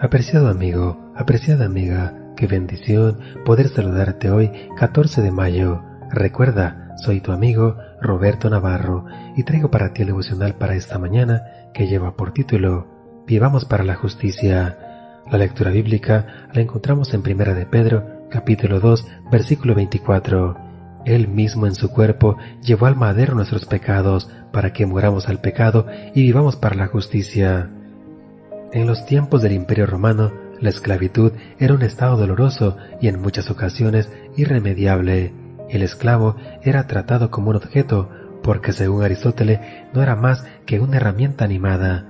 Apreciado amigo, apreciada amiga, qué bendición poder saludarte hoy 14 de mayo. Recuerda, soy tu amigo Roberto Navarro y traigo para ti el devocional para esta mañana que lleva por título Vivamos para la justicia. La lectura bíblica la encontramos en Primera de Pedro, capítulo 2, versículo 24. Él mismo en su cuerpo llevó al madero nuestros pecados para que muramos al pecado y vivamos para la justicia. En los tiempos del Imperio Romano, la esclavitud era un estado doloroso y en muchas ocasiones irremediable. El esclavo era tratado como un objeto porque según Aristóteles no era más que una herramienta animada.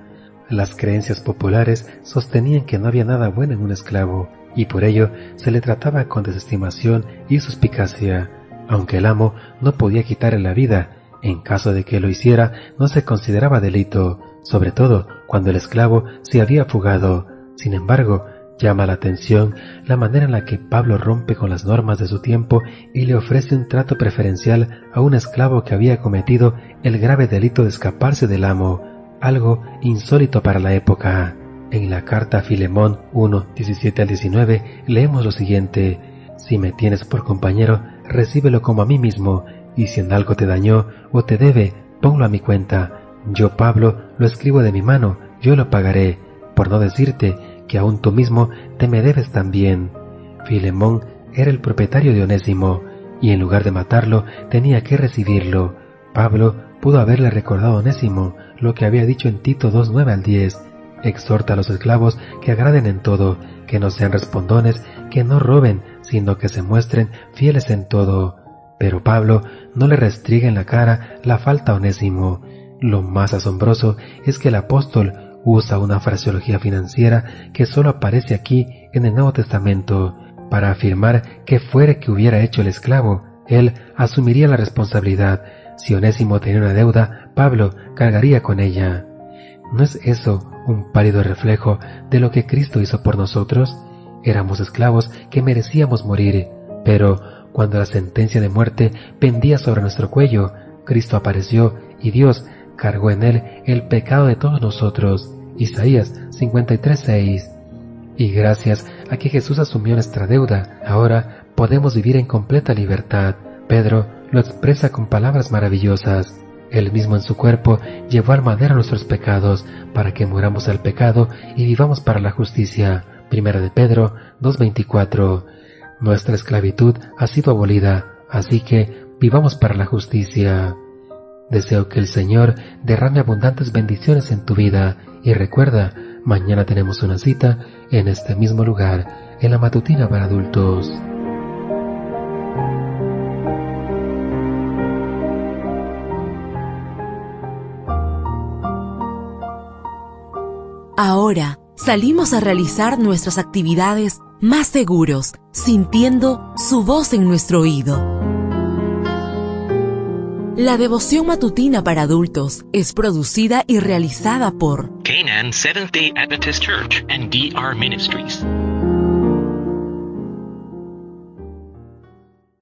Las creencias populares sostenían que no había nada bueno en un esclavo y por ello se le trataba con desestimación y suspicacia. Aunque el amo no podía quitarle la vida, en caso de que lo hiciera no se consideraba delito, sobre todo cuando el esclavo se había fugado. Sin embargo, llama la atención la manera en la que Pablo rompe con las normas de su tiempo y le ofrece un trato preferencial a un esclavo que había cometido el grave delito de escaparse del amo, algo insólito para la época. En la carta a Filemón 1, 17 al 19 leemos lo siguiente, Si me tienes por compañero, recíbelo como a mí mismo, y si en algo te dañó o te debe, ponlo a mi cuenta. Yo, Pablo, lo escribo de mi mano, yo lo pagaré, por no decirte que aún tú mismo te me debes también. Filemón era el propietario de Onésimo, y en lugar de matarlo tenía que recibirlo. Pablo pudo haberle recordado a Onésimo lo que había dicho en Tito 2.9 al 10. Exhorta a los esclavos que agraden en todo, que no sean respondones, que no roben, sino que se muestren fieles en todo. Pero Pablo no le restriga en la cara la falta a Onésimo. Lo más asombroso es que el apóstol usa una fraseología financiera que solo aparece aquí en el Nuevo Testamento para afirmar que fuera que hubiera hecho el esclavo, él asumiría la responsabilidad. Si Onésimo tenía una deuda, Pablo cargaría con ella. ¿No es eso un pálido reflejo de lo que Cristo hizo por nosotros? Éramos esclavos que merecíamos morir, pero cuando la sentencia de muerte pendía sobre nuestro cuello, Cristo apareció y Dios cargó en él el pecado de todos nosotros. Isaías 53:6. Y gracias a que Jesús asumió nuestra deuda, ahora podemos vivir en completa libertad. Pedro lo expresa con palabras maravillosas. Él mismo en su cuerpo llevó al madero nuestros pecados, para que muramos al pecado y vivamos para la justicia. Primera de Pedro 2.24. Nuestra esclavitud ha sido abolida, así que vivamos para la justicia. Deseo que el Señor derrame abundantes bendiciones en tu vida y recuerda, mañana tenemos una cita en este mismo lugar, en la matutina para adultos. Ahora salimos a realizar nuestras actividades más seguros, sintiendo su voz en nuestro oído. La devoción matutina para adultos es producida y realizada por Canaan Seventh Day Adventist Church and DR Ministries.